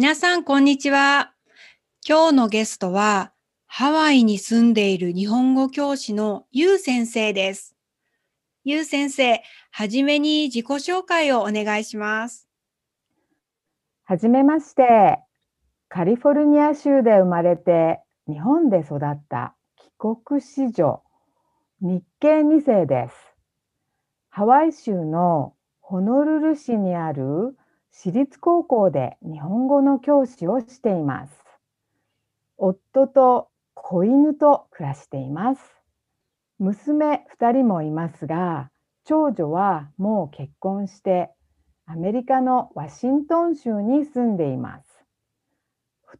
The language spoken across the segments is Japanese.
皆さん、こんにちは。今日のゲストは、ハワイに住んでいる日本語教師のゆう先生です。ゆう先生、はじめに自己紹介をお願いします。はじめまして。カリフォルニア州で生まれて、日本で育った帰国子女、日系2世です。ハワイ州のホノルル市にある私立高校で日本語の教師をしています。夫と子犬と暮らしています。娘2人もいますが、長女はもう結婚してアメリカのワシントン州に住んでいます。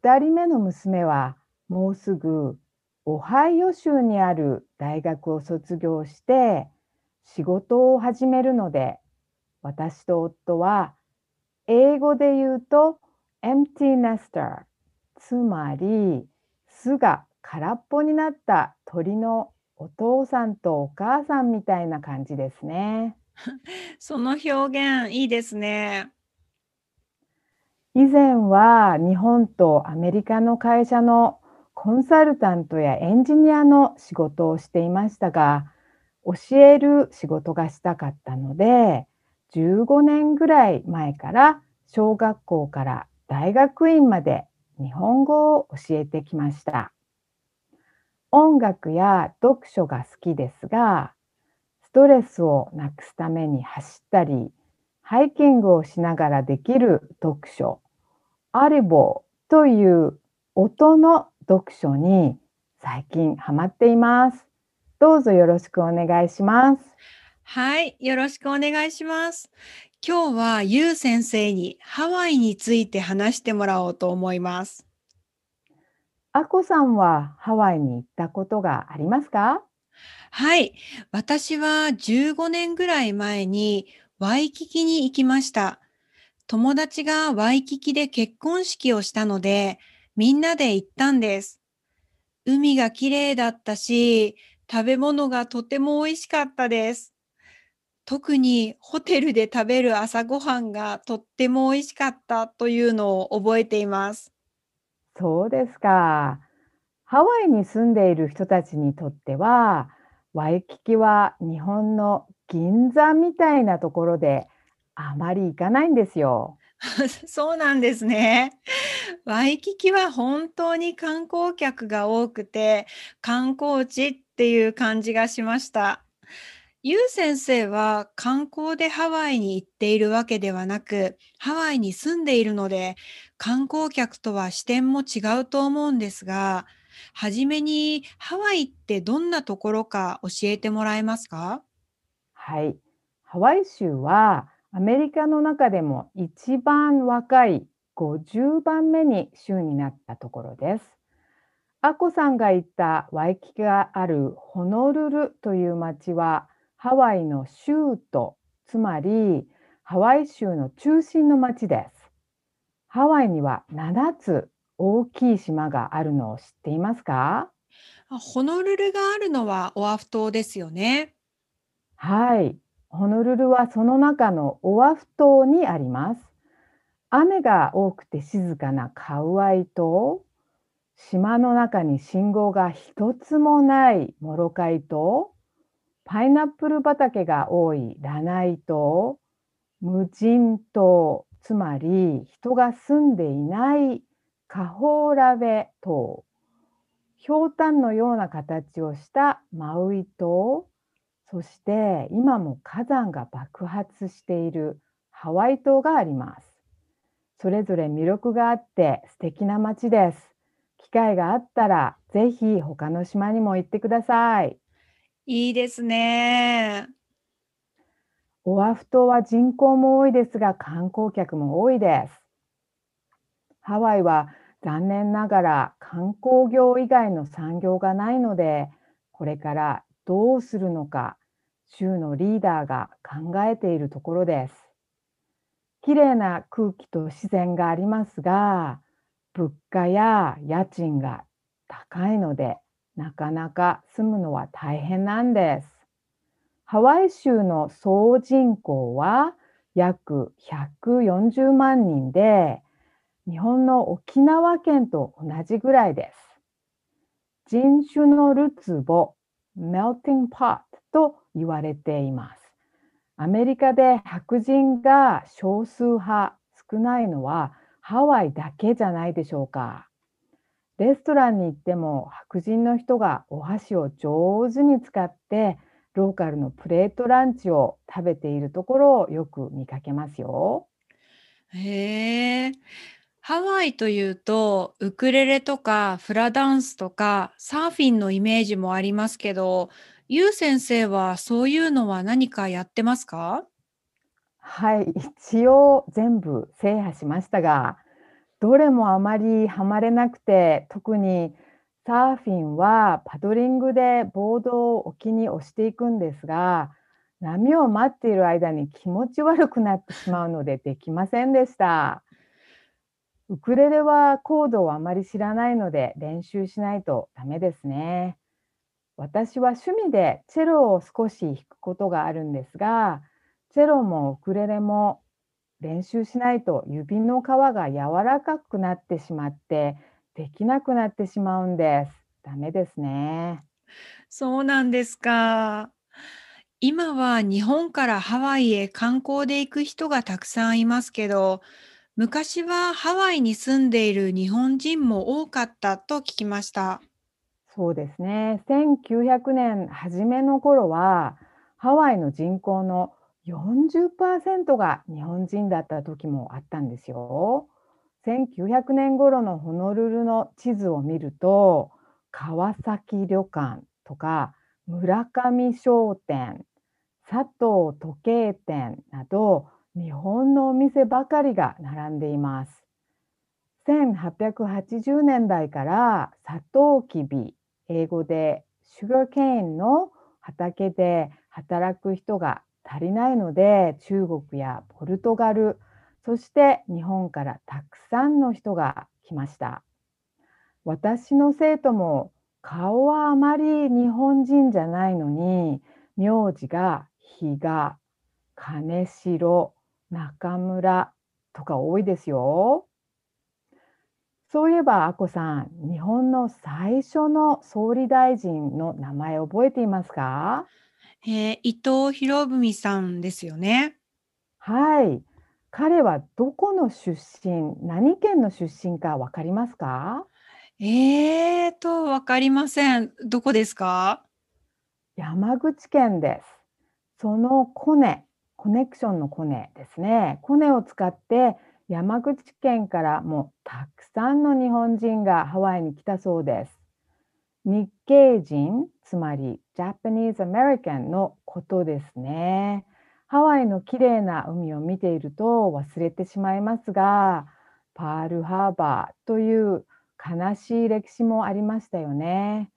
2人目の娘はもうすぐオハイオ州にある大学を卒業して仕事を始めるので私と夫は英語で言うと empty nester つまり巣が空っぽになった鳥のお父さんとお母さんみたいな感じですね。その表現いいですね。以前は日本とアメリカの会社のコンサルタントやエンジニアの仕事をしていましたが、教える仕事がしたかったので、15年ぐらい前から小学校から大学院まで日本語を教えてきました。音楽や読書が好きですが、ストレスをなくすために走ったり、ハイキングをしながらできる読書、アリボーという音の読書に最近ハマっています。どうぞよろしくお願いします。はい、よろしくお願いします。今日はゆう先生にハワイについて話してもらおうと思います。あこさんはハワイに行ったことがありますか？はい、私は15年ぐらい前にワイキキに行きました。友達がワイキキで結婚式をしたので、みんなで行ったんです。海が綺麗だったし、食べ物がとても美味しかったです。特にホテルで食べる朝ごはんがとっても美味しかったというのを覚えています。そうですか。ハワイに住んでいる人たちにとっては、ワイキキは日本の銀座みたいなところであまり行かないんですよ。そうなんですね。ワイキキは本当に観光客が多くて、観光地っていう感じがしました。ゆう先生は観光でハワイに行っているわけではなく、ハワイに住んでいるので、観光客とは視点も違うと思うんですが、はじめにハワイってどんなところか教えてもらえますか？はい。ハワイ州はアメリカの中でも一番若い50番目に州になったところです。アコさんが言ったワイキキがあるホノルルという町はハワイの州都、つまりハワイ州の中心の町です。ハワイには7つ大きい島があるのを知っていますか？ホノルルがあるのはオアフ島ですよね。はい。ホノルルはその中のオアフ島にあります。雨が多くて静かなカウアイ島、島の中に信号が一つもないモロカイ島、パイナップル畑が多いラナイ島、無人島、つまり人が住んでいないカホーラベ島、ひょうたんのような形をしたマウイ島、そして今も火山が爆発しているハワイ島があります。それぞれ魅力があって素敵な街です。機会があったらぜひ他の島にも行ってください。いいですね。オアフ島は人口も多いですが観光客も多いです。ハワイは残念ながら観光業以外の産業がないのでこれからどうするのか州のリーダーが考えているところです。きれいな空気と自然がありますが物価や家賃が高いのでなかなか住むのは大変なんです。ハワイ州の総人口は約140万人で、日本の沖縄県と同じぐらいです。人種のるつぼ、melting pot と言われています。アメリカで白人が少数派少ないのはハワイだけじゃないでしょうか。レストランに行っても白人の人がお箸を上手に使ってローカルのプレートランチを食べているところをよく見かけますよ。へえ。ハワイというと、ウクレレとかフラダンスとかサーフィンのイメージもありますけど、ユウ先生はそういうのは何かやってますか？はい、一応全部制覇しましたが、どれもあまりハマれなくて、特にサーフィンはパドリングでボードを沖に押していくんですが、波を待っている間に気持ち悪くなってしまうのでできませんでした。ウクレレはコードをあまり知らないので練習しないとダメですね。私は趣味でチェロを少し弾くことがあるんですが、チェロもウクレレも練習しないと指の皮が柔らかくなってしまってできなくなってしまうんです。ダメですね。そうなんですか。今は日本からハワイへ観光で行く人がたくさんいますけど、昔はハワイに住んでいる日本人も多かったと聞きました。そうですね。1900年初めの頃はハワイの人口の40%が日本人だった時もあったんですよ。1900年頃のホノルルの地図を見ると川崎旅館とか村上商店佐藤時計店など日本のお店ばかりが並んでいます。1880年代からサトウキビ英語でシュガーケインの畑で働く人が足りないので中国やポルトガルそして日本からたくさんの人が来ました。私の生徒も顔はあまり日本人じゃないのに名字が比嘉、金城、中村とか多いですよ。そういえば、あこさん、日本の最初の総理大臣の名前覚えていますか？えー、伊藤博文さんですよね。はい。彼はどこの出身、何県の出身かわかりますか？えーと、わかりません。どこですか？山口県です。そのコネ、コネクションのコネですね。コネを使って山口県からもたくさんの日本人がハワイに来たそうです。日系人、つまり Japanese American のことですね。ハワイの綺麗な海を見ていると忘れてしまいますが、パールハーバーという悲しい歴史もありましたよね。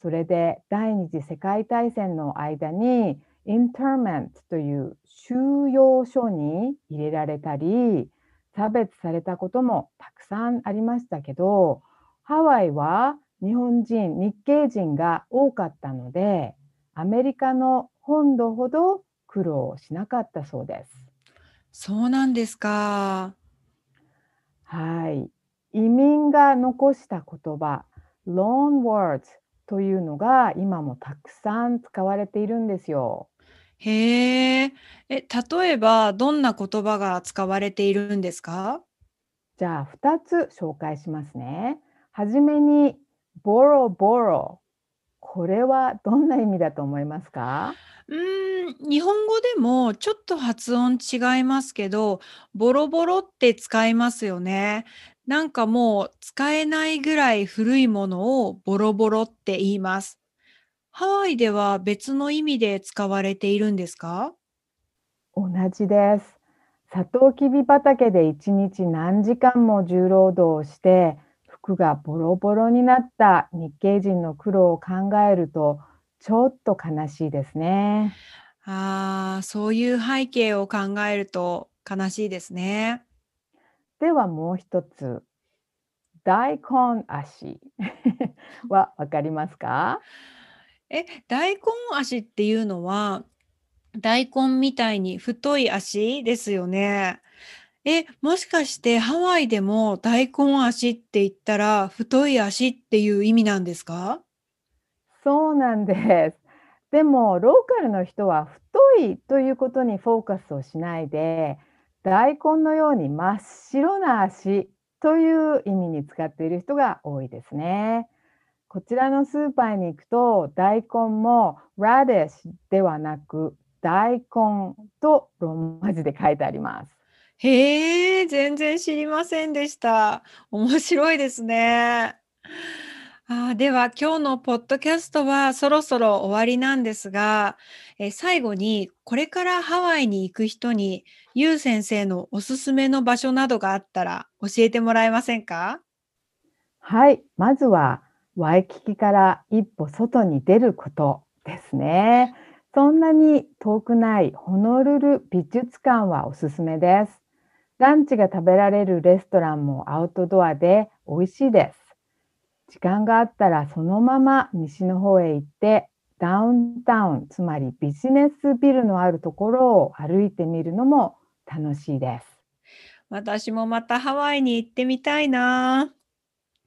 それで第二次世界大戦の間にインターメントという収容所に入れられたり差別されたこともたくさんありましたけどハワイは日本人日系人が多かったのでアメリカの本土ほど苦労しなかったそうです。そうなんですか。はい。移民が残した言葉 loan words というのが今もたくさん使われているんですよ。へえ。え、例えばどんな言葉が使われているんですか？じゃあ2つ紹介しますね。はじめに borrow borrow これはどんな意味だと思いますか？うーん、日本語でもちょっと発音違いますけど、ボロボロって使いますよね。なんかもう使えないぐらい古いものをボロボロって言います。ハワイでは別の意味で使われているんですか？同じです。サトウキビ畑で一日何時間も重労働をして服がボロボロになった日系人の苦労を考えるとちょっと悲しいですね。ああ、そういう背景を考えると悲しいですね。ではもう一つ、大根足 はわかりますか？え、大根足っていうのは、大根みたいに太い足ですよね。え、もしかしてハワイでも大根足って言ったら太い足っていう意味なんですか？そうなんです。でも、ローカルの人は太いということにフォーカスをしないで、大根のように真っ白な足という意味に使っている人が多いですね。こちらのスーパーに行くと、大根も radish ではなく、大根とローマ字で書いてあります。へえ、全然知りませんでした。面白いですね。あでは今日のポッドキャストはそろそろ終わりなんですが、え最後にこれからハワイに行く人にゆう先生のおすすめの場所などがあったら教えてもらえませんか？はい、まずはワイキキから一歩外に出ることですね。そんなに遠くないホノルル美術館はおすすめです。ランチが食べられるレストランもアウトドアで美味しいです。時間があったらそのまま西の方へ行ってダウンタウン、つまりビジネスビルのあるところを歩いてみるのも楽しいです。私もまたハワイに行ってみたいな。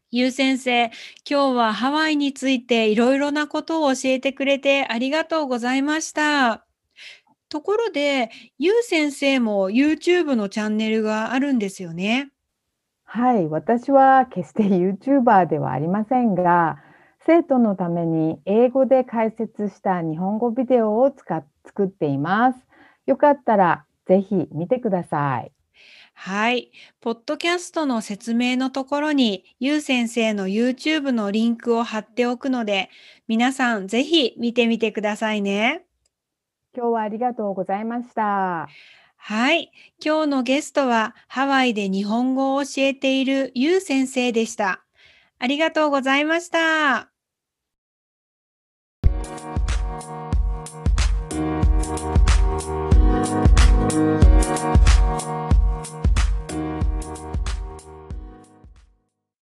ゆう先生、今日はハワイについていろいろなことを教えてくれてありがとうございました。ところで、ゆう先生も YouTube のチャンネルがあるんですよね。はい、私は決して YouTuber ではありませんが、生徒のために英語で解説した日本語ビデオを使っ作っています。よかったらぜひ見てください。はい。ポッドキャストの説明のところに、ゆう先生の YouTube のリンクを貼っておくので、皆さんぜひ見てみてくださいね。今日はありがとうございました。はい。今日のゲストは、ハワイで日本語を教えているゆう先生でした。ありがとうございました。